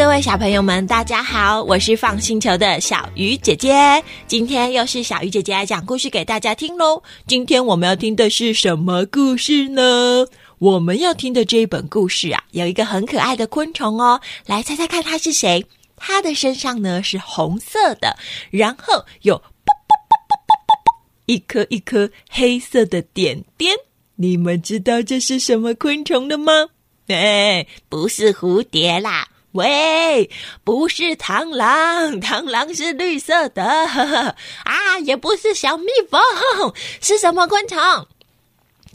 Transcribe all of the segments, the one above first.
各位小朋友们，大家好，我是放星球的小鱼姐姐。今天又是小鱼姐姐来讲故事给大家听喽。今天我们要听的是什么故事呢？我们要听的这一本故事啊，有一个很可爱的昆虫哦。来猜猜看，它是谁？它的身上呢是红色的，然后有啵啵啵啵啵啵啵一颗一颗黑色的点点。你们知道这是什么昆虫的吗？哎，不是蝴蝶啦，喂，不是螳螂，螳螂是绿色的呵呵 啊，也不是小蜜蜂，是什么昆虫？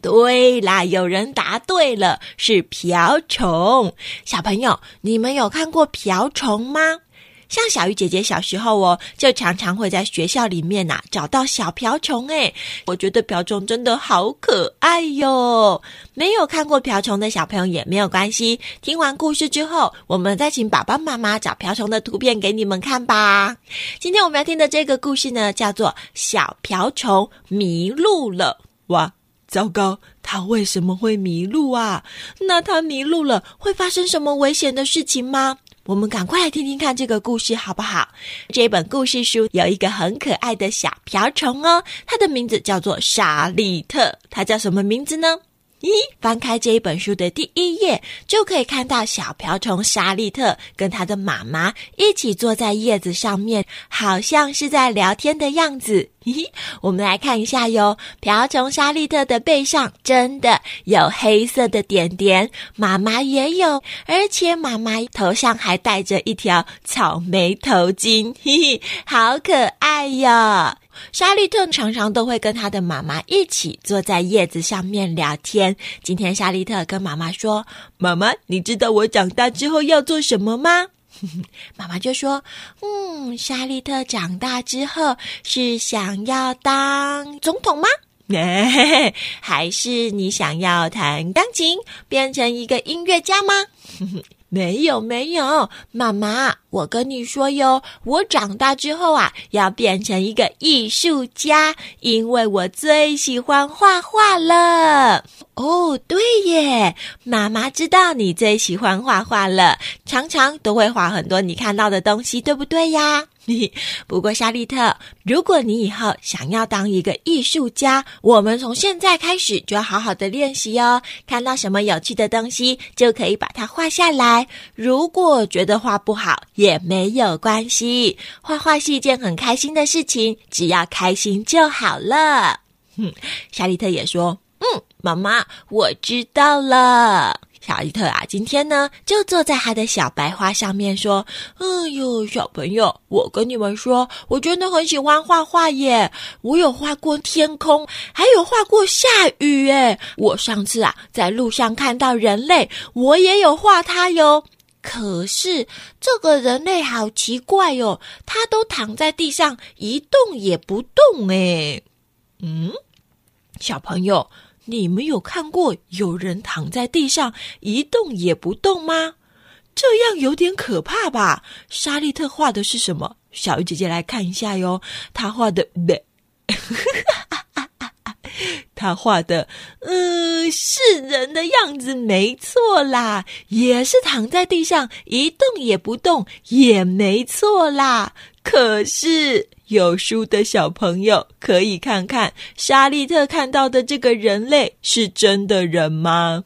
对啦，有人答对了，是瓢虫。小朋友，你们有看过瓢虫吗？像小鱼姐姐小时候哦，就常常会在学校里面呐找到小瓢虫诶我觉得瓢虫真的好可爱哟。没有看过瓢虫的小朋友也没有关系，听完故事之后，我们再请爸爸妈妈找瓢虫的图片给你们看吧。今天我们要听的这个故事呢，叫做《小瓢虫迷路了》。哇，糟糕，它为什么会迷路啊？那它迷路了，会发生什么危险的事情吗？我们赶快来听听看这个故事好不好？这本故事书有一个很可爱的小瓢虫哦，它的名字叫做莎莉特。它叫什么名字呢？咦，翻开这一本书的第一页，就可以看到小瓢虫沙利特跟他的妈妈一起坐在叶子上面，好像是在聊天的样子。咦，我们来看一下哟，瓢虫沙利特的背上真的有黑色的点点，妈妈也有，而且妈妈头上还戴着一条草莓头巾，嘿嘿，好可爱哟。沙利特常常都会跟他的妈妈一起坐在叶子上面聊天。今天，沙利特跟妈妈说：“妈妈，你知道我长大之后要做什么吗？” 妈妈就说：“嗯，沙利特长大之后是想要当总统吗？还是你想要弹钢琴，变成一个音乐家吗？” 没有没有，妈妈，我跟你说哟，我长大之后啊，要变成一个艺术家，因为我最喜欢画画了。哦，对耶，妈妈知道你最喜欢画画了，常常都会画很多你看到的东西，对不对呀？不过，夏利特，如果你以后想要当一个艺术家，我们从现在开始就要好好的练习哦。看到什么有趣的东西，就可以把它画下来。如果觉得画不好，也也没有关系。画画是一件很开心的事情，只要开心就好了。哼，夏利特也说：“嗯，妈妈，我知道了。”小伊特啊，今天呢就坐在他的小白花上面说：“哎呦，小朋友，我跟你们说，我真的很喜欢画画耶！我有画过天空，还有画过下雨耶。我上次啊在路上看到人类，我也有画他哟。可是这个人类好奇怪哟，他都躺在地上一动也不动哎。嗯，小朋友。”你们有看过有人躺在地上一动也不动吗？这样有点可怕吧？沙利特画的是什么？小鱼姐姐来看一下哟。他画的，他画的，嗯，是人的样子，没错啦，也是躺在地上一动也不动，也没错啦。可是。有书的小朋友可以看看，莎莉特看到的这个人类是真的人吗？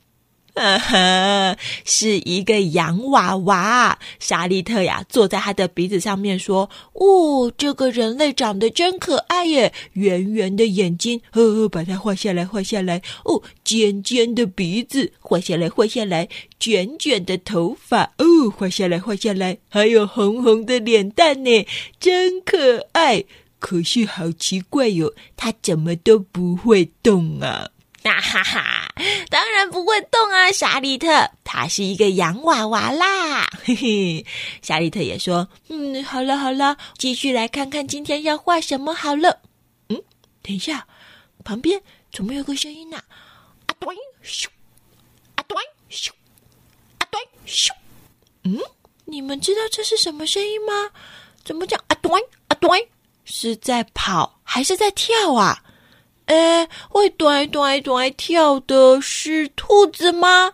哈哈，是一个洋娃娃。沙利特呀，坐在他的鼻子上面说：“哦，这个人类长得真可爱耶，圆圆的眼睛，呵呵，把它画下来，画下来。哦，尖尖的鼻子，画下来，画下来。卷卷的头发，哦，画下来，画下来。还有红红的脸蛋呢，真可爱。可是好奇怪哟，它怎么都不会动啊？”哈哈哈！当然不会动啊，沙利特，他是一个洋娃娃啦。嘿嘿，沙利特也说：“嗯，好了好了，继续来看看今天要画什么好了。”嗯，等一下，旁边怎么有个声音呢？啊对，咻，啊对，咻，啊对，咻。嗯，你们知道这是什么声音吗？怎么叫？啊对，啊对，是在跑还是在跳啊？哎，会短短短跳的是兔子吗？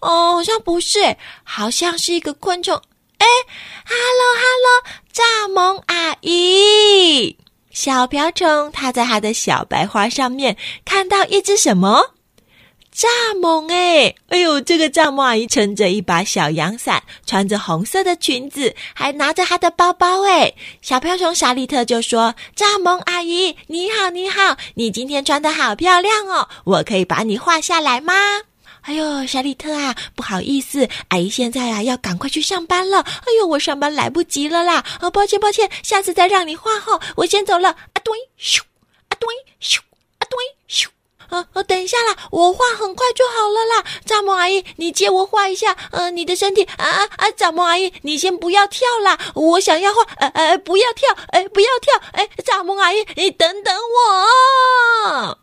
哦，好像不是，好像是一个昆虫。哎，Hello，Hello，蚱蜢阿姨。小瓢虫它在它的小白花上面看到一只什么？蚱蜢哎，哎呦，这个蚱蜢阿姨撑着一把小阳伞，穿着红色的裙子，还拿着她的包包哎。小瓢虫莎莉特就说：“蚱蜢阿姨，你好，你好，你今天穿的好漂亮哦，我可以把你画下来吗？”哎呦，莎莉特啊，不好意思，阿姨现在啊要赶快去上班了。哎呦，我上班来不及了啦！啊，抱歉抱歉，下次再让你画后，我先走了。啊对，咻，啊对，咻，啊对，咻。啊啊！等一下啦，我画很快就好了啦。蚱蜢阿姨，你借我画一下，呃，你的身体啊啊啊！蚱蜢阿姨，你先不要跳啦，我想要画，呃呃，不要跳，哎，不要跳，哎，蚱蜢阿姨，你等等我。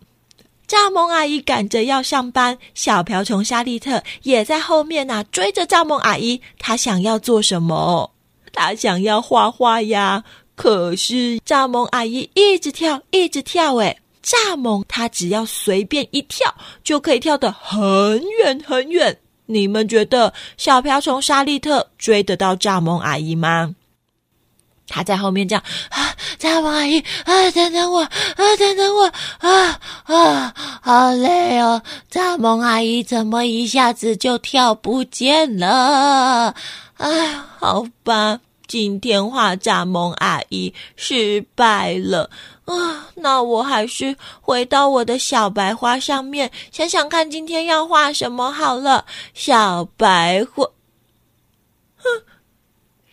蚱蜢阿姨赶着要上班，小瓢虫莎莉特也在后面呐，追着蚱蜢阿姨。她想要做什么？她想要画画呀。可是蚱蜢阿姨一直跳，一直跳，哎。蚱蜢，它只要随便一跳，就可以跳得很远很远。你们觉得小瓢虫莎莉特追得到蚱蜢阿姨吗？他在后面这样啊，蚱蜢阿姨啊，等等我啊，等等我啊啊，好累哦！蚱蜢阿姨怎么一下子就跳不见了？哎，好吧。今天画蚱蜢阿姨失败了啊！那我还是回到我的小白花上面，想想看今天要画什么好了。小白花，哼，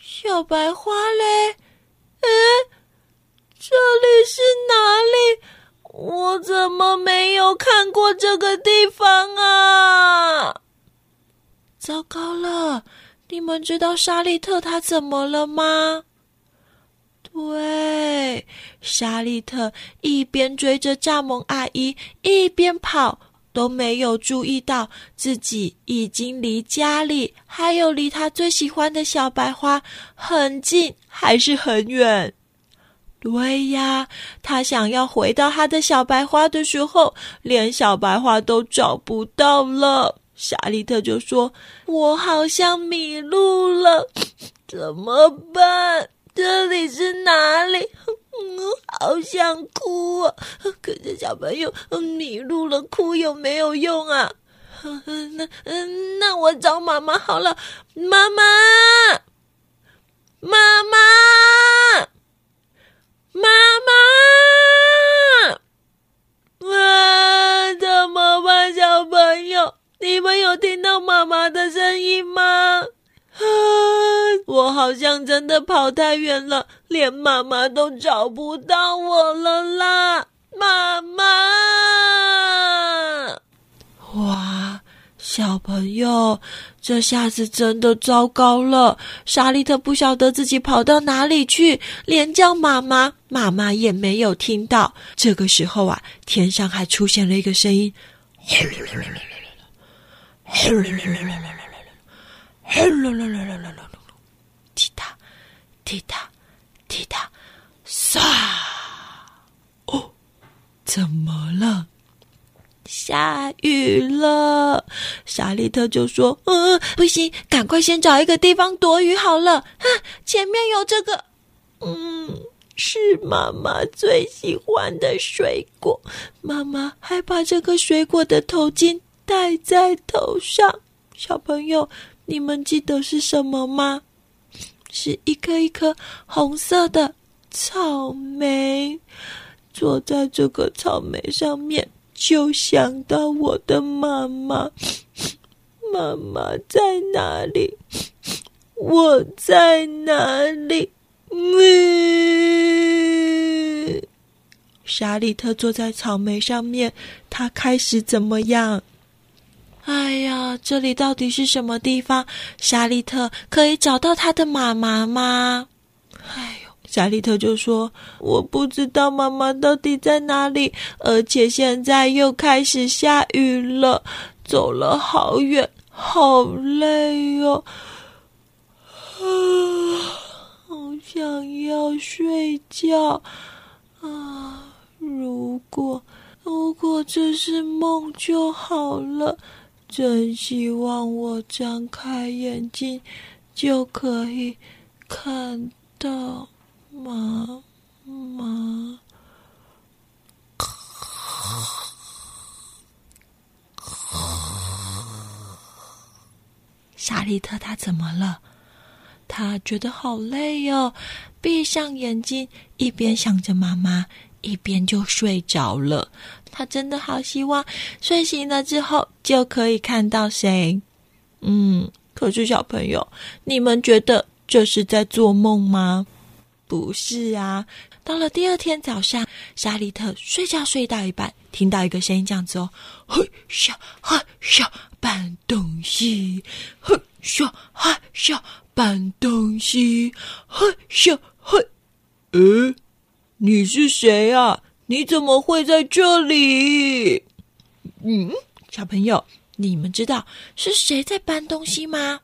小白花嘞？哎，这里是哪里？我怎么没有看过这个地方啊？糟糕了！你们知道莎莉特她怎么了吗？对，莎莉特一边追着蚱蜢阿姨，一边跑，都没有注意到自己已经离家里，还有离他最喜欢的小白花很近，还是很远。对呀，他想要回到他的小白花的时候，连小白花都找不到了。莎莉特就说：“我好像迷路了，怎么办？这里是哪里？嗯，好想哭啊！可是小朋友迷路了，哭有没有用啊？那嗯，那我找妈妈好了。妈妈，妈妈，妈妈，啊，怎么办，小朋友？”你们有听到妈妈的声音吗？啊，我好像真的跑太远了，连妈妈都找不到我了啦！妈妈，哇，小朋友，这下子真的糟糕了。莎莉特不晓得自己跑到哪里去，连叫妈妈，妈妈也没有听到。这个时候啊，天上还出现了一个声音。轰隆隆隆隆隆隆隆，踢踏，踢踏，踢踏，唰！哦，怎么了？下雨了。莎莉特就说：“嗯，不行，赶快先找一个地方躲雨好了。啊，前面有这个，嗯，是妈妈最喜欢的水果。妈妈还把这个水果的头巾。”戴在头上，小朋友，你们记得是什么吗？是一颗一颗红色的草莓。坐在这个草莓上面，就想到我的妈妈。妈妈在哪里？我在哪里？嗯。莎莉特坐在草莓上面，他开始怎么样？哎呀，这里到底是什么地方？莎莉特可以找到他的妈妈吗？哎呦，莎莉特就说：“我不知道妈妈到底在哪里，而且现在又开始下雨了，走了好远，好累哦，啊，好想要睡觉啊！如果如果这是梦就好了。”真希望我张开眼睛就可以看到妈妈。莎莉特，他怎么了？他觉得好累哟，闭上眼睛，一边想着妈妈，一边就睡着了。他真的好希望睡醒了之后就可以看到谁。嗯，可是小朋友，你们觉得这是在做梦吗？不是啊。到了第二天早上，莎莉特睡觉睡到一半，听到一个声音这样子哦：“嘿咻嘿咻，搬东西，嘿咻嘿咻。”搬东西，嘿咻嘿，呃，你是谁啊？你怎么会在这里？嗯，小朋友，你们知道是谁在搬东西吗？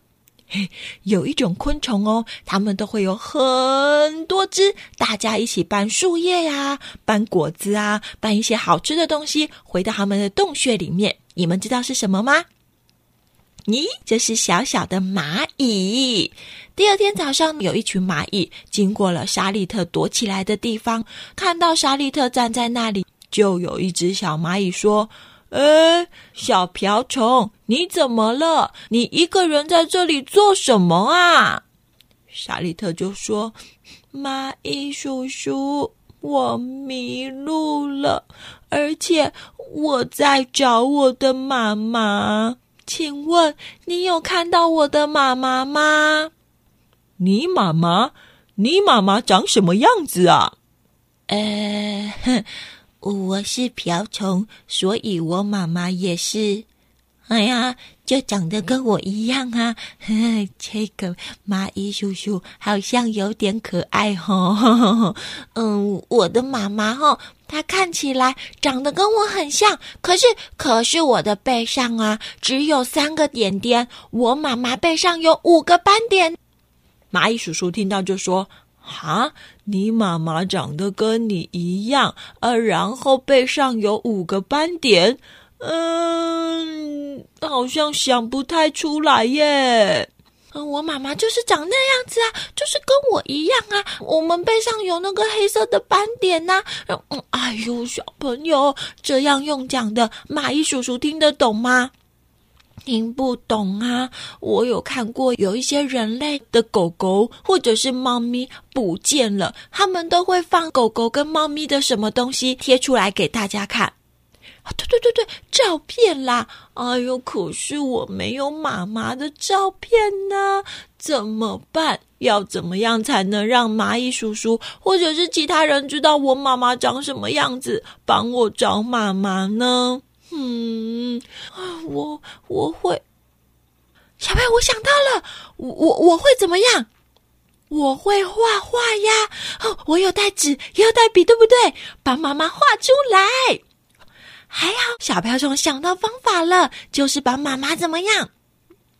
嘿，有一种昆虫哦，它们都会有很多只，大家一起搬树叶呀，搬果子啊，搬一些好吃的东西，回到它们的洞穴里面。你们知道是什么吗？咦，这是小小的蚂蚁。第二天早上，有一群蚂蚁经过了莎莉特躲起来的地方，看到莎莉特站在那里，就有一只小蚂蚁说：“哎，小瓢虫，你怎么了？你一个人在这里做什么啊？”莎莉特就说：“蚂蚁叔叔，我迷路了，而且我在找我的妈妈。”请问你有看到我的妈妈吗？你妈妈？你妈妈长什么样子啊？呃，我是瓢虫，所以我妈妈也是。哎呀，就长得跟我一样啊！这个蚂蚁叔叔好像有点可爱哈。嗯，我的妈妈哈，她看起来长得跟我很像，可是可是我的背上啊只有三个点点，我妈妈背上有五个斑点。蚂蚁叔叔听到就说：“哈，你妈妈长得跟你一样，呃，然后背上有五个斑点。”嗯，好像想不太出来耶。嗯，我妈妈就是长那样子啊，就是跟我一样啊。我们背上有那个黑色的斑点呐。嗯，哎呦，小朋友这样用讲的，蚂蚁叔叔听得懂吗？听不懂啊。我有看过有一些人类的狗狗或者是猫咪不见了，他们都会放狗狗跟猫咪的什么东西贴出来给大家看。啊，对对对对，照片啦！哎呦，可是我没有妈妈的照片呢，怎么办？要怎么样才能让蚂蚁叔叔或者是其他人知道我妈妈长什么样子，帮我找妈妈呢？嗯，啊，我我会，小朋友，我想到了，我我我会怎么样？我会画画呀！哦，我有带纸，也有带笔，对不对？帮妈妈画出来。还好，小瓢虫想到方法了，就是把妈妈怎么样？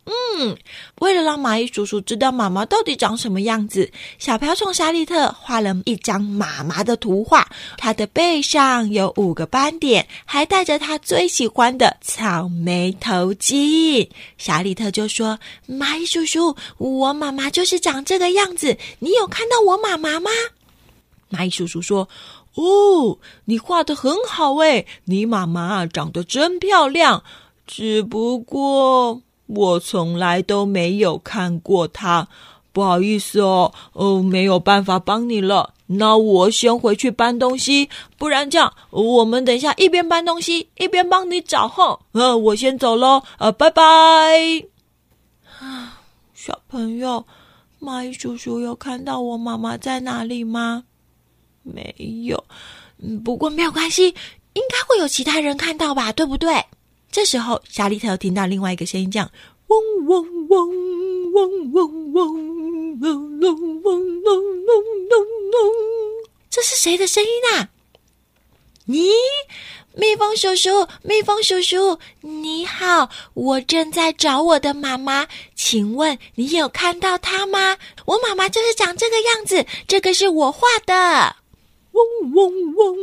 嗯，为了让蚂蚁叔叔知道妈妈到底长什么样子，小瓢虫莎莉特画了一张妈妈的图画。她的背上有五个斑点，还戴着她最喜欢的草莓头巾。莎莉特就说：“蚂蚁叔叔，我妈妈就是长这个样子。你有看到我妈妈吗？”蚂蚁叔叔说。哦，你画的很好诶，你妈妈长得真漂亮。只不过我从来都没有看过她，不好意思哦，哦，没有办法帮你了。那我先回去搬东西，不然这样，我们等一下一边搬东西一边帮你找哈。呃，我先走喽，呃，拜拜。小朋友，蚂蚁叔叔有看到我妈妈在哪里吗？没有，嗯，不过没有关系，应该会有其他人看到吧，对不对？这时候，莎莉特听到另外一个声音，这样嗡嗡嗡嗡嗡嗡嗡嗡嗡嗡嗡嗡嗡，这是谁的声音啊？咦，蜜蜂叔叔，蜜蜂叔叔，你好，我正在找我的妈妈，请问你有看到她吗？我妈妈就是长这个样子，这个是我画的。嗡嗡嗡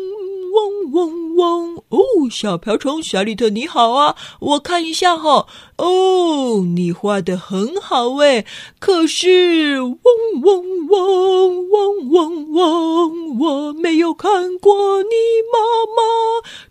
嗡嗡嗡！哦，小瓢虫小里特你好啊，我看一下哈。哦，你画的很好哎，可是嗡嗡嗡嗡嗡嗡，我没有看过你妈妈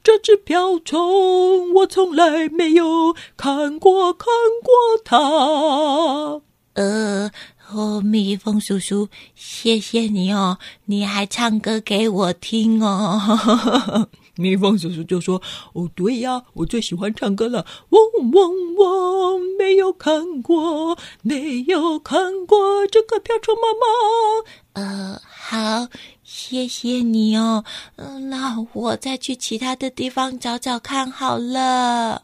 这只瓢虫，我从来没有看过看过它。呃。哦，蜜蜂叔叔，谢谢你哦！你还唱歌给我听哦。蜜蜂叔叔就说：“哦，对呀，我最喜欢唱歌了。”嗡嗡嗡，没有看过，没有看过这个瓢虫妈妈。呃，好，谢谢你哦。嗯，那我再去其他的地方找找看好了。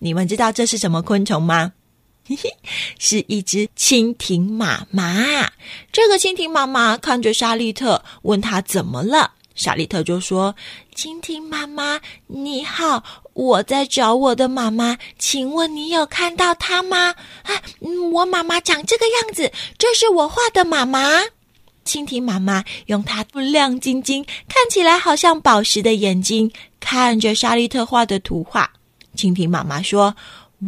你们知道这是什么昆虫吗？嘿嘿，是一只蜻蜓妈妈。这个蜻蜓妈妈看着莎莉特，问他怎么了。莎莉特就说：“蜻蜓妈妈，你好，我在找我的妈妈，请问你有看到她吗？”啊，我妈妈长这个样子，这是我画的妈妈。蜻蜓妈妈用它亮晶晶、看起来好像宝石的眼睛看着莎莉特画的图画。蜻蜓妈妈说：“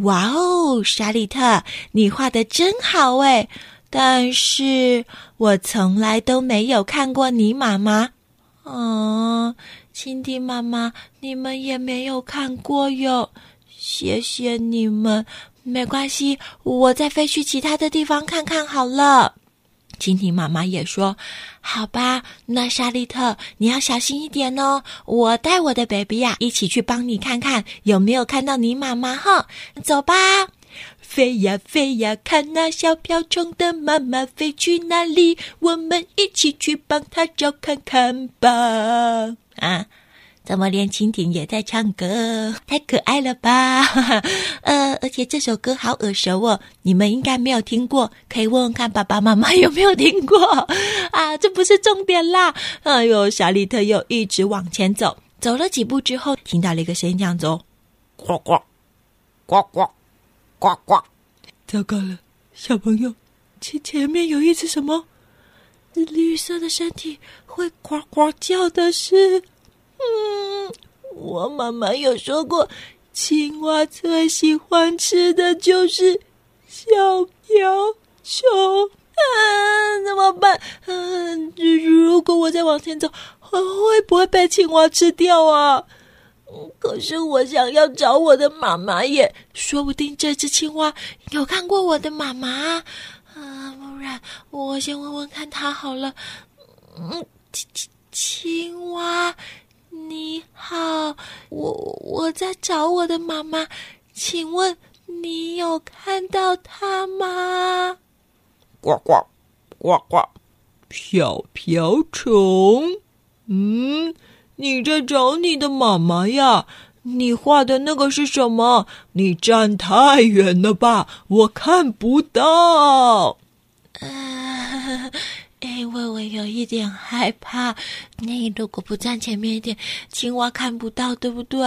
哇哦，莎莉特，你画的真好诶！但是我从来都没有看过你妈妈。哦，蜻蜓妈妈，你们也没有看过哟。谢谢你们，没关系，我再飞去其他的地方看看好了。”蜻蜓妈妈也说：“好吧，那莎莉特，你要小心一点哦。我带我的 baby 呀，一起去帮你看看有没有看到你妈妈哈。走吧，飞呀飞呀，看那小瓢虫的妈妈飞去哪里？我们一起去帮她找看看吧。啊。”怎么连蜻蜓也在唱歌？太可爱了吧！呃，而且这首歌好耳熟哦，你们应该没有听过，可以问问看爸爸妈妈有没有听过 啊？这不是重点啦！哎呦，小丽特又一直往前走，走了几步之后，听到了一个声音，这样子：呱呱呱呱呱呱！糟糕了，小朋友，前前面有一只什么绿色的身体会呱呱叫的是？嗯，我妈妈有说过，青蛙最喜欢吃的就是小瓢虫。啊，怎么办？嗯，如果我再往前走，会不会被青蛙吃掉啊？可是我想要找我的妈妈耶，说不定这只青蛙有看过我的妈妈。啊，不然我先问问看它好了。嗯，青青青蛙。你好，我我在找我的妈妈，请问你有看到她吗？呱呱呱呱，小瓢虫，嗯，你在找你的妈妈呀？你画的那个是什么？你站太远了吧，我看不到。因为我有一点害怕，你如果不站前面一点，青蛙看不到，对不对？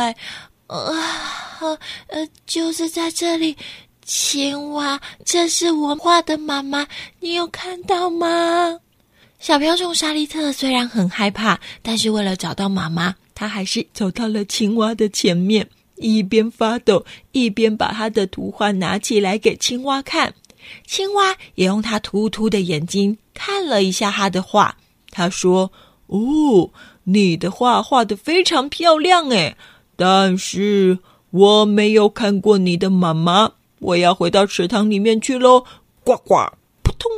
呃，呃，就是在这里，青蛙，这是我画的妈妈，你有看到吗？小瓢虫沙利特虽然很害怕，但是为了找到妈妈，他还是走到了青蛙的前面，一边发抖，一边把他的图画拿起来给青蛙看。青蛙也用它突突的眼睛看了一下他的画，他说：“哦，你的画画的非常漂亮诶，但是我没有看过你的妈妈，我要回到池塘里面去喽。”呱呱，扑通！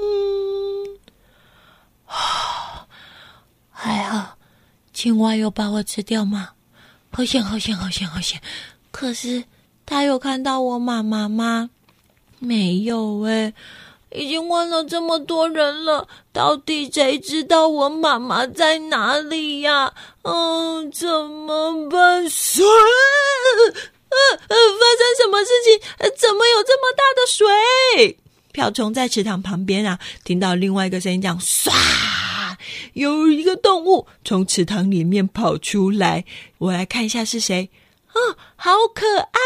啊还好，青蛙有把我吃掉吗？好险，好险，好险，好险！可是他有看到我妈妈吗？没有哎，已经问了这么多人了，到底谁知道我妈妈在哪里呀？嗯，怎么办？水？呃呃，发生什么事情？怎么有这么大的水？瓢虫在池塘旁边啊，听到另外一个声音讲：唰，有一个动物从池塘里面跑出来。我来看一下是谁。啊，好可爱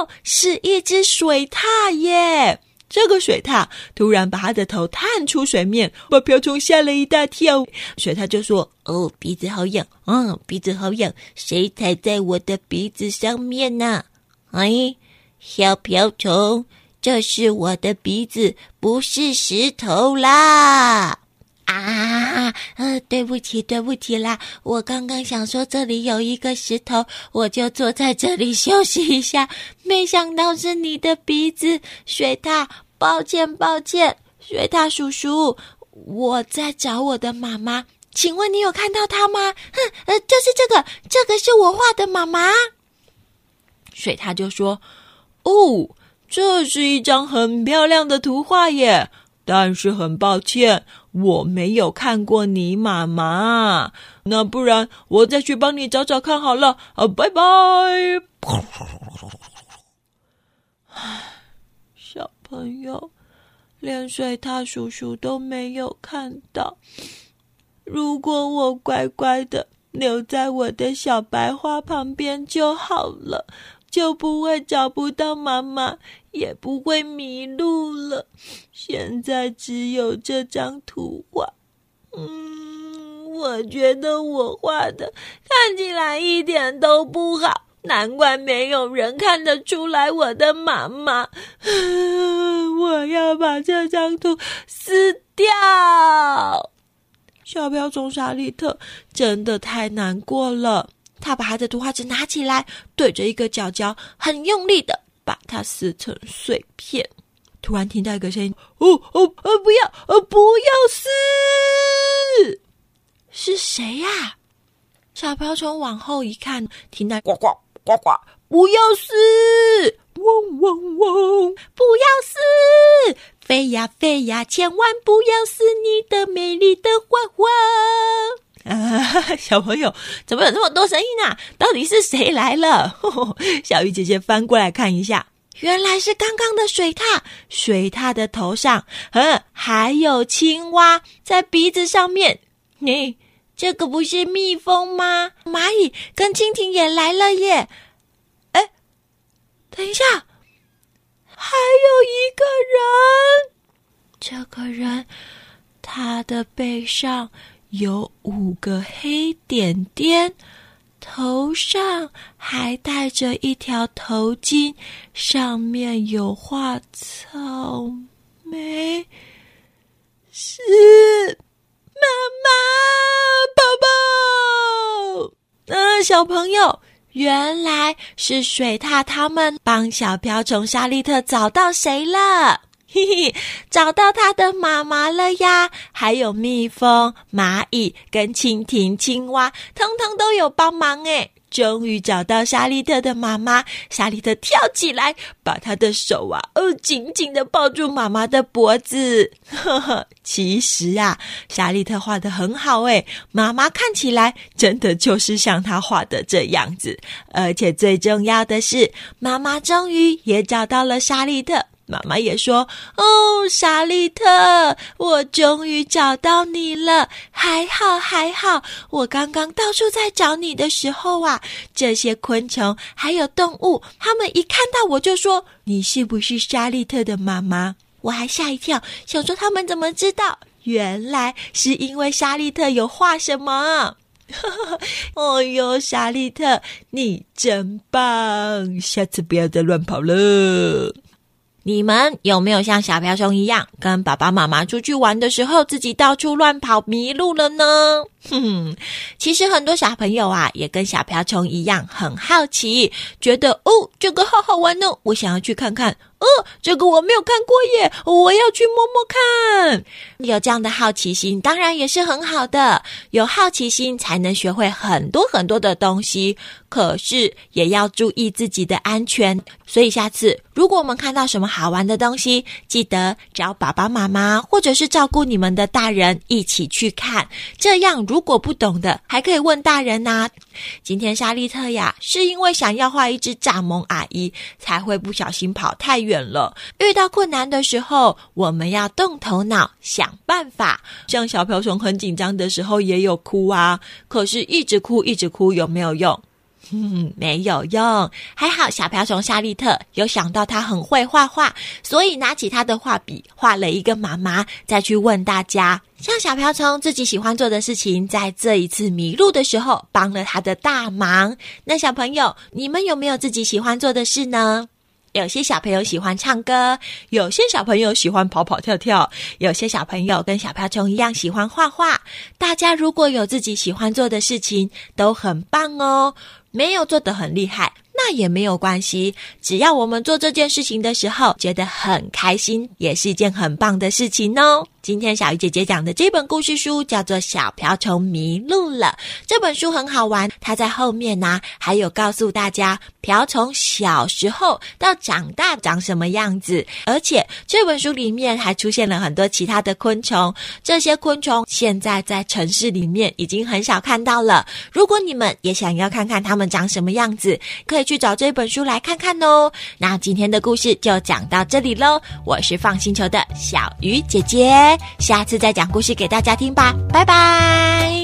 哟！是一只水獭耶。这个水獭突然把他的头探出水面，把瓢虫吓了一大跳。水獭就说：“哦，鼻子好痒，嗯，鼻子好痒，谁踩在我的鼻子上面呢？”哎，小瓢虫，这是我的鼻子，不是石头啦。啊，呃，对不起，对不起啦！我刚刚想说这里有一个石头，我就坐在这里休息一下。没想到是你的鼻子，水獭，抱歉，抱歉，水獭叔叔，我在找我的妈妈，请问你有看到她吗？哼，呃，就是这个，这个是我画的妈妈。水獭就说：“哦，这是一张很漂亮的图画耶，但是很抱歉。”我没有看过你妈妈，那不然我再去帮你找找看好了。啊，拜拜！小朋友，连水獭叔叔都没有看到。如果我乖乖的留在我的小白花旁边就好了。就不会找不到妈妈，也不会迷路了。现在只有这张图画，嗯，我觉得我画的看起来一点都不好，难怪没有人看得出来我的妈妈。我要把这张图撕掉。小瓢虫莎莉特真的太难过了。他把他的图画纸拿起来，对着一个角角，很用力的把它撕成碎片。突然听到一个声音：“哦哦哦，不要，哦不要撕！”是谁呀？小瓢虫往后一看，听到“呱呱呱呱”，不要撕！嗡嗡嗡，不要撕！飞呀飞呀，千万不要撕你的美丽的花花。啊，小朋友，怎么有这么多声音啊？到底是谁来了？小鱼姐姐翻过来看一下，原来是刚刚的水獭。水獭的头上，嗯，还有青蛙在鼻子上面。你这个不是蜜蜂吗？蚂蚁跟蜻蜓也来了耶！哎，等一下，还有一个人。这个人，他的背上。有五个黑点点，头上还戴着一条头巾，上面有画草莓，是妈妈宝宝。嗯，小朋友，原来是水獭他们帮小瓢虫莎莉特找到谁了。嘿嘿，找到他的妈妈了呀！还有蜜蜂、蚂蚁跟蜻蜓、青蛙，通通都有帮忙诶终于找到莎莉特的妈妈，莎莉特跳起来，把她的手啊，哦，紧紧的抱住妈妈的脖子。呵呵，其实啊，莎莉特画的很好诶妈妈看起来真的就是像她画的这样子。而且最重要的是，妈妈终于也找到了莎莉特。妈妈也说：“哦，莎莉特，我终于找到你了，还好还好。我刚刚到处在找你的时候啊，这些昆虫还有动物，他们一看到我就说你是不是莎莉特的妈妈？我还吓一跳，想说他们怎么知道？原来是因为莎莉特有画什么。哦哟，莎莉特，你真棒！下次不要再乱跑了。”你们有没有像小瓢虫一样，跟爸爸妈妈出去玩的时候，自己到处乱跑迷路了呢？哼，其实很多小朋友啊，也跟小瓢虫一样很好奇，觉得哦，这个好好玩哦，我想要去看看。哦，这个我没有看过耶，我要去摸摸看。有这样的好奇心，当然也是很好的。有好奇心才能学会很多很多的东西，可是也要注意自己的安全。所以下次如果我们看到什么好玩的东西，记得找爸爸妈妈或者是照顾你们的大人一起去看。这样如果不懂的，还可以问大人呐。今天莎莉特呀，是因为想要画一只蚱蜢阿姨，才会不小心跑太远。远了，遇到困难的时候，我们要动头脑想办法。像小瓢虫很紧张的时候也有哭啊，可是一直哭一直哭有没有用？嗯，没有用。还好小瓢虫夏利特有想到他很会画画，所以拿起他的画笔画了一个妈妈，再去问大家。像小瓢虫自己喜欢做的事情，在这一次迷路的时候帮了他的大忙。那小朋友，你们有没有自己喜欢做的事呢？有些小朋友喜欢唱歌，有些小朋友喜欢跑跑跳跳，有些小朋友跟小瓢虫一样喜欢画画。大家如果有自己喜欢做的事情，都很棒哦。没有做得很厉害。那也没有关系，只要我们做这件事情的时候觉得很开心，也是一件很棒的事情哦。今天小鱼姐姐讲的这本故事书叫做《小瓢虫迷路了》，这本书很好玩。它在后面呢，还有告诉大家瓢虫小时候到长大长什么样子，而且这本书里面还出现了很多其他的昆虫。这些昆虫现在在城市里面已经很少看到了。如果你们也想要看看它们长什么样子，可以。去找这本书来看看哦。那今天的故事就讲到这里喽。我是放星球的小鱼姐姐，下次再讲故事给大家听吧。拜拜。